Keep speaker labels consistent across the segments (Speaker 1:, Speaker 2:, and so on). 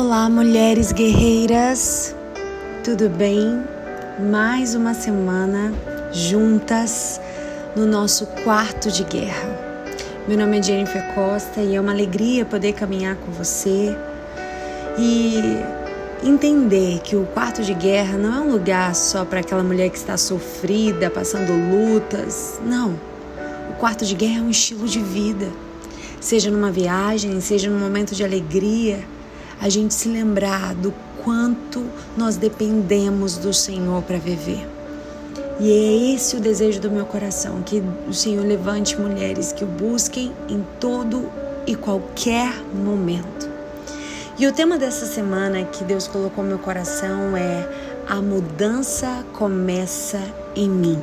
Speaker 1: Olá, mulheres guerreiras, tudo bem? Mais uma semana juntas no nosso quarto de guerra. Meu nome é Jennifer Costa e é uma alegria poder caminhar com você e entender que o quarto de guerra não é um lugar só para aquela mulher que está sofrida, passando lutas. Não. O quarto de guerra é um estilo de vida. Seja numa viagem, seja num momento de alegria a gente se lembrar do quanto nós dependemos do Senhor para viver. E é esse o desejo do meu coração, que o Senhor levante mulheres que o busquem em todo e qualquer momento. E o tema dessa semana que Deus colocou no meu coração é a mudança começa em mim.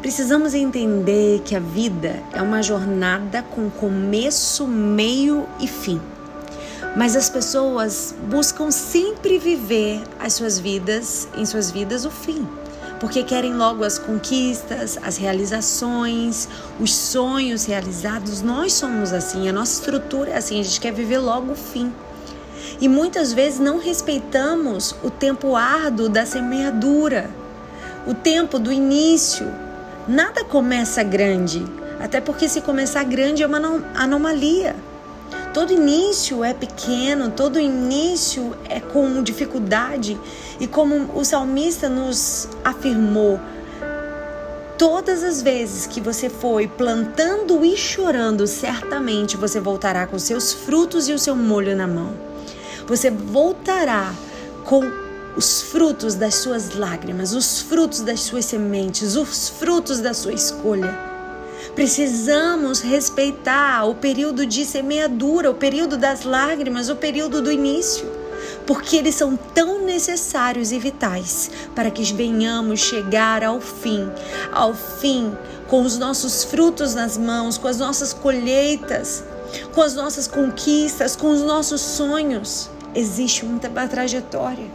Speaker 1: Precisamos entender que a vida é uma jornada com começo, meio e fim. Mas as pessoas buscam sempre viver as suas vidas, em suas vidas, o fim. Porque querem logo as conquistas, as realizações, os sonhos realizados. Nós somos assim, a nossa estrutura é assim, a gente quer viver logo o fim. E muitas vezes não respeitamos o tempo árduo da semeadura, o tempo do início. Nada começa grande, até porque se começar grande é uma anomalia. Todo início é pequeno, todo início é com dificuldade. E como o salmista nos afirmou, todas as vezes que você foi plantando e chorando, certamente você voltará com seus frutos e o seu molho na mão. Você voltará com os frutos das suas lágrimas, os frutos das suas sementes, os frutos da sua escolha. Precisamos respeitar o período de semeadura, o período das lágrimas, o período do início, porque eles são tão necessários e vitais para que venhamos chegar ao fim, ao fim com os nossos frutos nas mãos, com as nossas colheitas, com as nossas conquistas, com os nossos sonhos. Existe uma trajetória.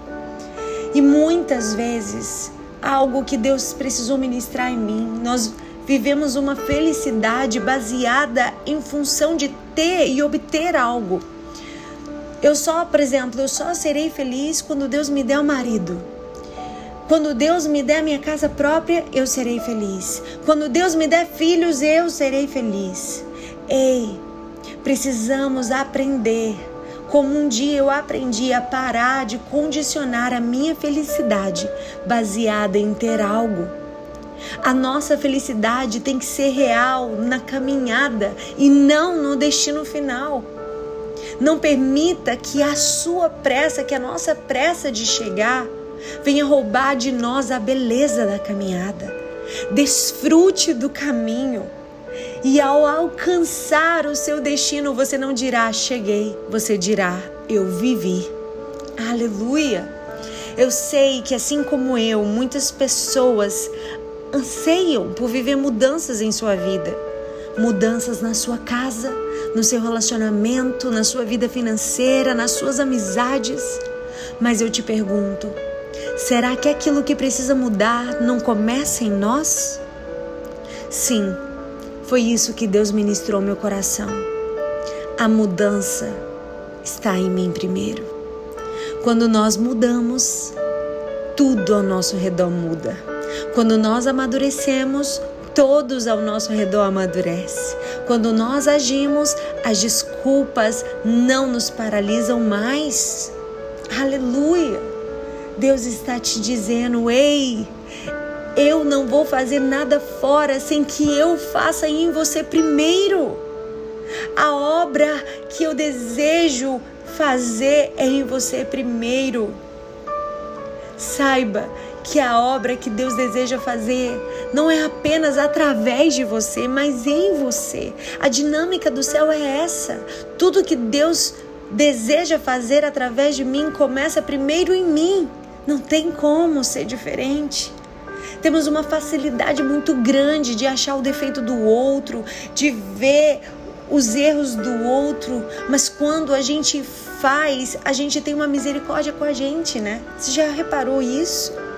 Speaker 1: E muitas vezes, algo que Deus precisou ministrar em mim, nós Vivemos uma felicidade baseada em função de ter e obter algo. Eu só, por exemplo, eu só serei feliz quando Deus me der um marido. Quando Deus me der minha casa própria, eu serei feliz. Quando Deus me der filhos, eu serei feliz. Ei, precisamos aprender. Como um dia eu aprendi a parar de condicionar a minha felicidade baseada em ter algo. A nossa felicidade tem que ser real na caminhada e não no destino final. Não permita que a sua pressa, que a nossa pressa de chegar, venha roubar de nós a beleza da caminhada. Desfrute do caminho. E ao alcançar o seu destino, você não dirá cheguei, você dirá eu vivi. Aleluia! Eu sei que assim como eu, muitas pessoas anseiam por viver mudanças em sua vida, mudanças na sua casa, no seu relacionamento, na sua vida financeira, nas suas amizades. Mas eu te pergunto: será que aquilo que precisa mudar não começa em nós? Sim, foi isso que Deus ministrou meu coração. A mudança está em mim primeiro. Quando nós mudamos, tudo ao nosso redor muda. Quando nós amadurecemos, todos ao nosso redor amadurecem. Quando nós agimos, as desculpas não nos paralisam mais. Aleluia! Deus está te dizendo: ei, eu não vou fazer nada fora sem que eu faça em você primeiro. A obra que eu desejo fazer é em você primeiro. Saiba que a obra que Deus deseja fazer não é apenas através de você, mas em você. A dinâmica do céu é essa. Tudo que Deus deseja fazer através de mim começa primeiro em mim. Não tem como ser diferente. Temos uma facilidade muito grande de achar o defeito do outro, de ver os erros do outro, mas quando a gente faz, a gente tem uma misericórdia com a gente, né? Você já reparou isso?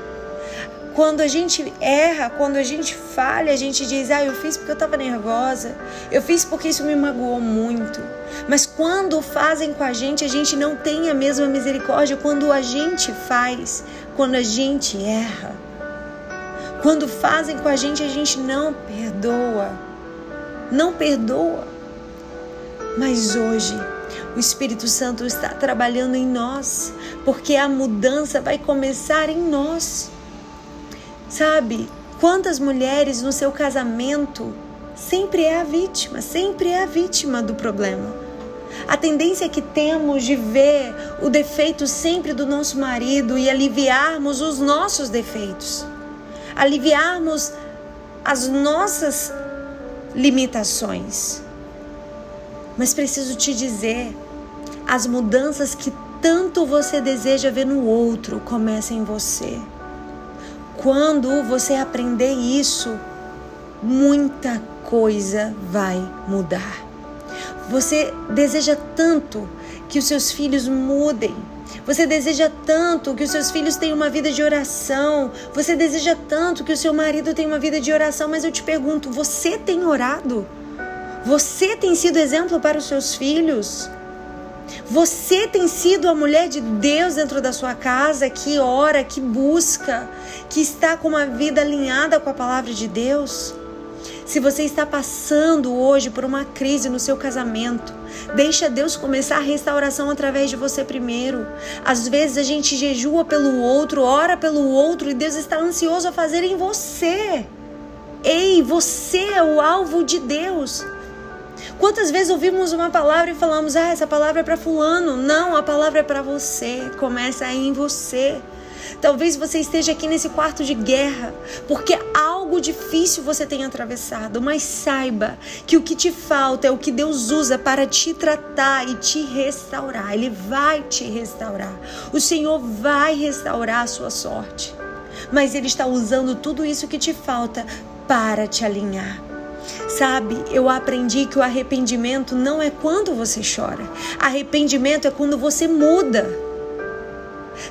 Speaker 1: Quando a gente erra, quando a gente falha, a gente diz: Ah, eu fiz porque eu estava nervosa, eu fiz porque isso me magoou muito. Mas quando fazem com a gente, a gente não tem a mesma misericórdia quando a gente faz, quando a gente erra. Quando fazem com a gente, a gente não perdoa. Não perdoa. Mas hoje, o Espírito Santo está trabalhando em nós, porque a mudança vai começar em nós. Sabe, quantas mulheres no seu casamento sempre é a vítima, sempre é a vítima do problema. A tendência que temos de ver o defeito sempre do nosso marido e aliviarmos os nossos defeitos, aliviarmos as nossas limitações. Mas preciso te dizer, as mudanças que tanto você deseja ver no outro começam em você. Quando você aprender isso, muita coisa vai mudar. Você deseja tanto que os seus filhos mudem. Você deseja tanto que os seus filhos tenham uma vida de oração. Você deseja tanto que o seu marido tenha uma vida de oração. Mas eu te pergunto: você tem orado? Você tem sido exemplo para os seus filhos? Você tem sido a mulher de Deus dentro da sua casa que ora, que busca, que está com uma vida alinhada com a palavra de Deus? Se você está passando hoje por uma crise no seu casamento, deixa Deus começar a restauração através de você primeiro. Às vezes a gente jejua pelo outro, ora pelo outro e Deus está ansioso a fazer em você. Ei, você é o alvo de Deus. Quantas vezes ouvimos uma palavra e falamos: "Ah, essa palavra é para fulano". Não, a palavra é para você. Começa aí em você. Talvez você esteja aqui nesse quarto de guerra, porque algo difícil você tem atravessado, mas saiba que o que te falta é o que Deus usa para te tratar e te restaurar. Ele vai te restaurar. O Senhor vai restaurar a sua sorte. Mas ele está usando tudo isso que te falta para te alinhar. Sabe, eu aprendi que o arrependimento não é quando você chora. Arrependimento é quando você muda.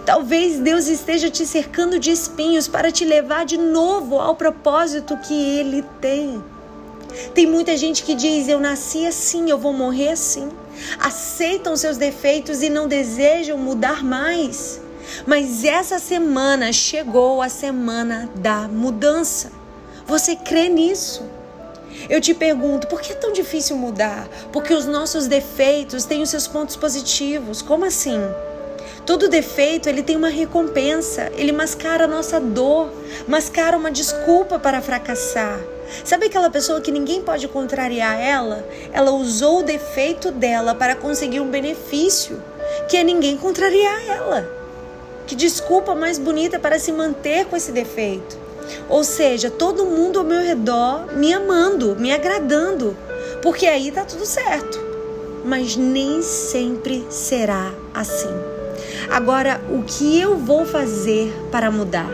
Speaker 1: Talvez Deus esteja te cercando de espinhos para te levar de novo ao propósito que Ele tem. Tem muita gente que diz: Eu nasci assim, eu vou morrer assim. Aceitam seus defeitos e não desejam mudar mais. Mas essa semana chegou a semana da mudança. Você crê nisso? Eu te pergunto, por que é tão difícil mudar? Porque os nossos defeitos têm os seus pontos positivos. Como assim? Todo defeito, ele tem uma recompensa, ele mascara a nossa dor, mascara uma desculpa para fracassar. Sabe aquela pessoa que ninguém pode contrariar ela? Ela usou o defeito dela para conseguir um benefício, que é ninguém contrariar ela. Que desculpa mais bonita para se manter com esse defeito. Ou seja, todo mundo ao meu redor me amando, me agradando, porque aí tá tudo certo. Mas nem sempre será assim. Agora, o que eu vou fazer para mudar?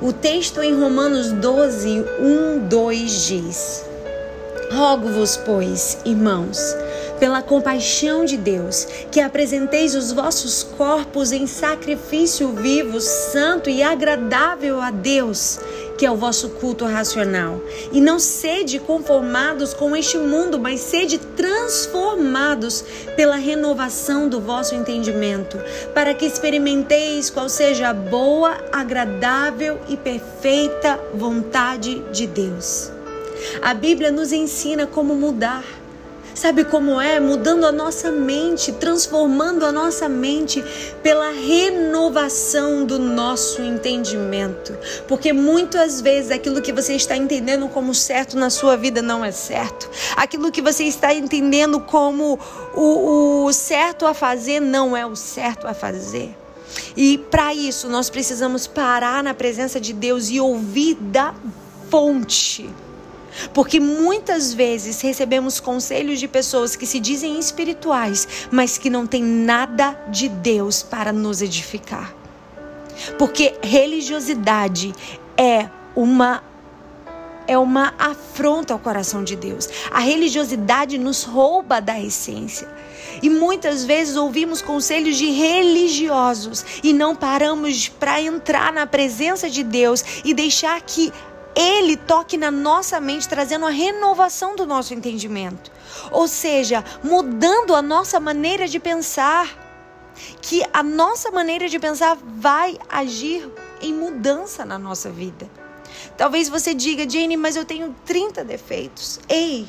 Speaker 1: O texto em Romanos 12, 1, 2 diz: Rogo-vos, pois, irmãos, pela compaixão de Deus, que apresenteis os vossos corpos em sacrifício vivo, santo e agradável a Deus, que é o vosso culto racional. E não sede conformados com este mundo, mas sede transformados pela renovação do vosso entendimento, para que experimenteis qual seja a boa, agradável e perfeita vontade de Deus. A Bíblia nos ensina como mudar Sabe como é? Mudando a nossa mente, transformando a nossa mente pela renovação do nosso entendimento. Porque muitas vezes aquilo que você está entendendo como certo na sua vida não é certo. Aquilo que você está entendendo como o, o certo a fazer não é o certo a fazer. E para isso nós precisamos parar na presença de Deus e ouvir da fonte porque muitas vezes recebemos conselhos de pessoas que se dizem espirituais, mas que não têm nada de Deus para nos edificar. Porque religiosidade é uma é uma afronta ao coração de Deus. A religiosidade nos rouba da essência. E muitas vezes ouvimos conselhos de religiosos e não paramos para entrar na presença de Deus e deixar que ele toque na nossa mente, trazendo a renovação do nosso entendimento. Ou seja, mudando a nossa maneira de pensar. Que a nossa maneira de pensar vai agir em mudança na nossa vida. Talvez você diga, Jane, mas eu tenho 30 defeitos. Ei,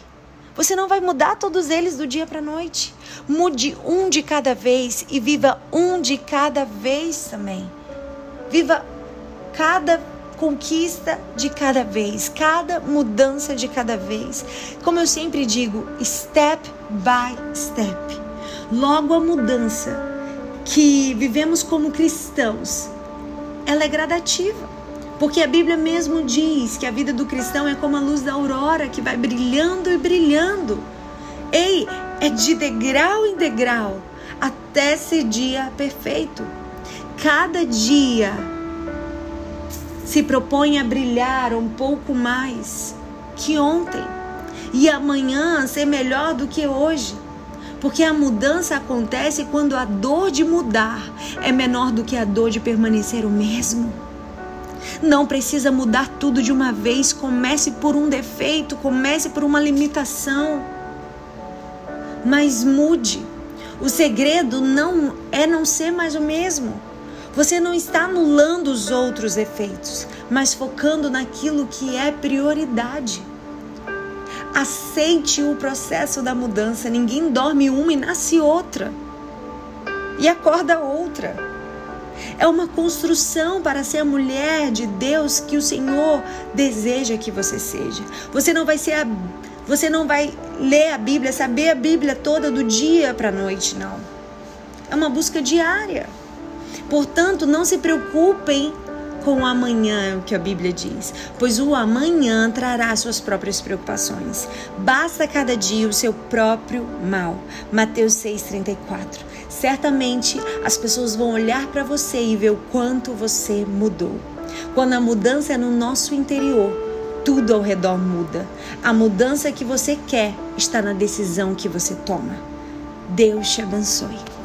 Speaker 1: você não vai mudar todos eles do dia para a noite. Mude um de cada vez e viva um de cada vez também. Viva cada conquista de cada vez, cada mudança de cada vez. Como eu sempre digo, step by step. Logo a mudança que vivemos como cristãos, ela é gradativa. Porque a Bíblia mesmo diz que a vida do cristão é como a luz da aurora que vai brilhando e brilhando. Ei, é de degrau em degrau até ser dia perfeito. Cada dia se propõe a brilhar um pouco mais que ontem e amanhã ser melhor do que hoje. Porque a mudança acontece quando a dor de mudar é menor do que a dor de permanecer o mesmo. Não precisa mudar tudo de uma vez. Comece por um defeito, comece por uma limitação. Mas mude. O segredo não é não ser mais o mesmo. Você não está anulando os outros efeitos, mas focando naquilo que é prioridade. Aceite o processo da mudança. Ninguém dorme uma e nasce outra. E acorda outra. É uma construção para ser a mulher de Deus que o Senhor deseja que você seja. Você não vai ser a, você não vai ler a Bíblia, saber a Bíblia toda do dia para a noite, não. É uma busca diária. Portanto, não se preocupem com o amanhã, é o que a Bíblia diz, pois o amanhã trará suas próprias preocupações. Basta cada dia o seu próprio mal. Mateus 6:34. Certamente as pessoas vão olhar para você e ver o quanto você mudou. Quando a mudança é no nosso interior, tudo ao redor muda. A mudança que você quer está na decisão que você toma. Deus te abençoe.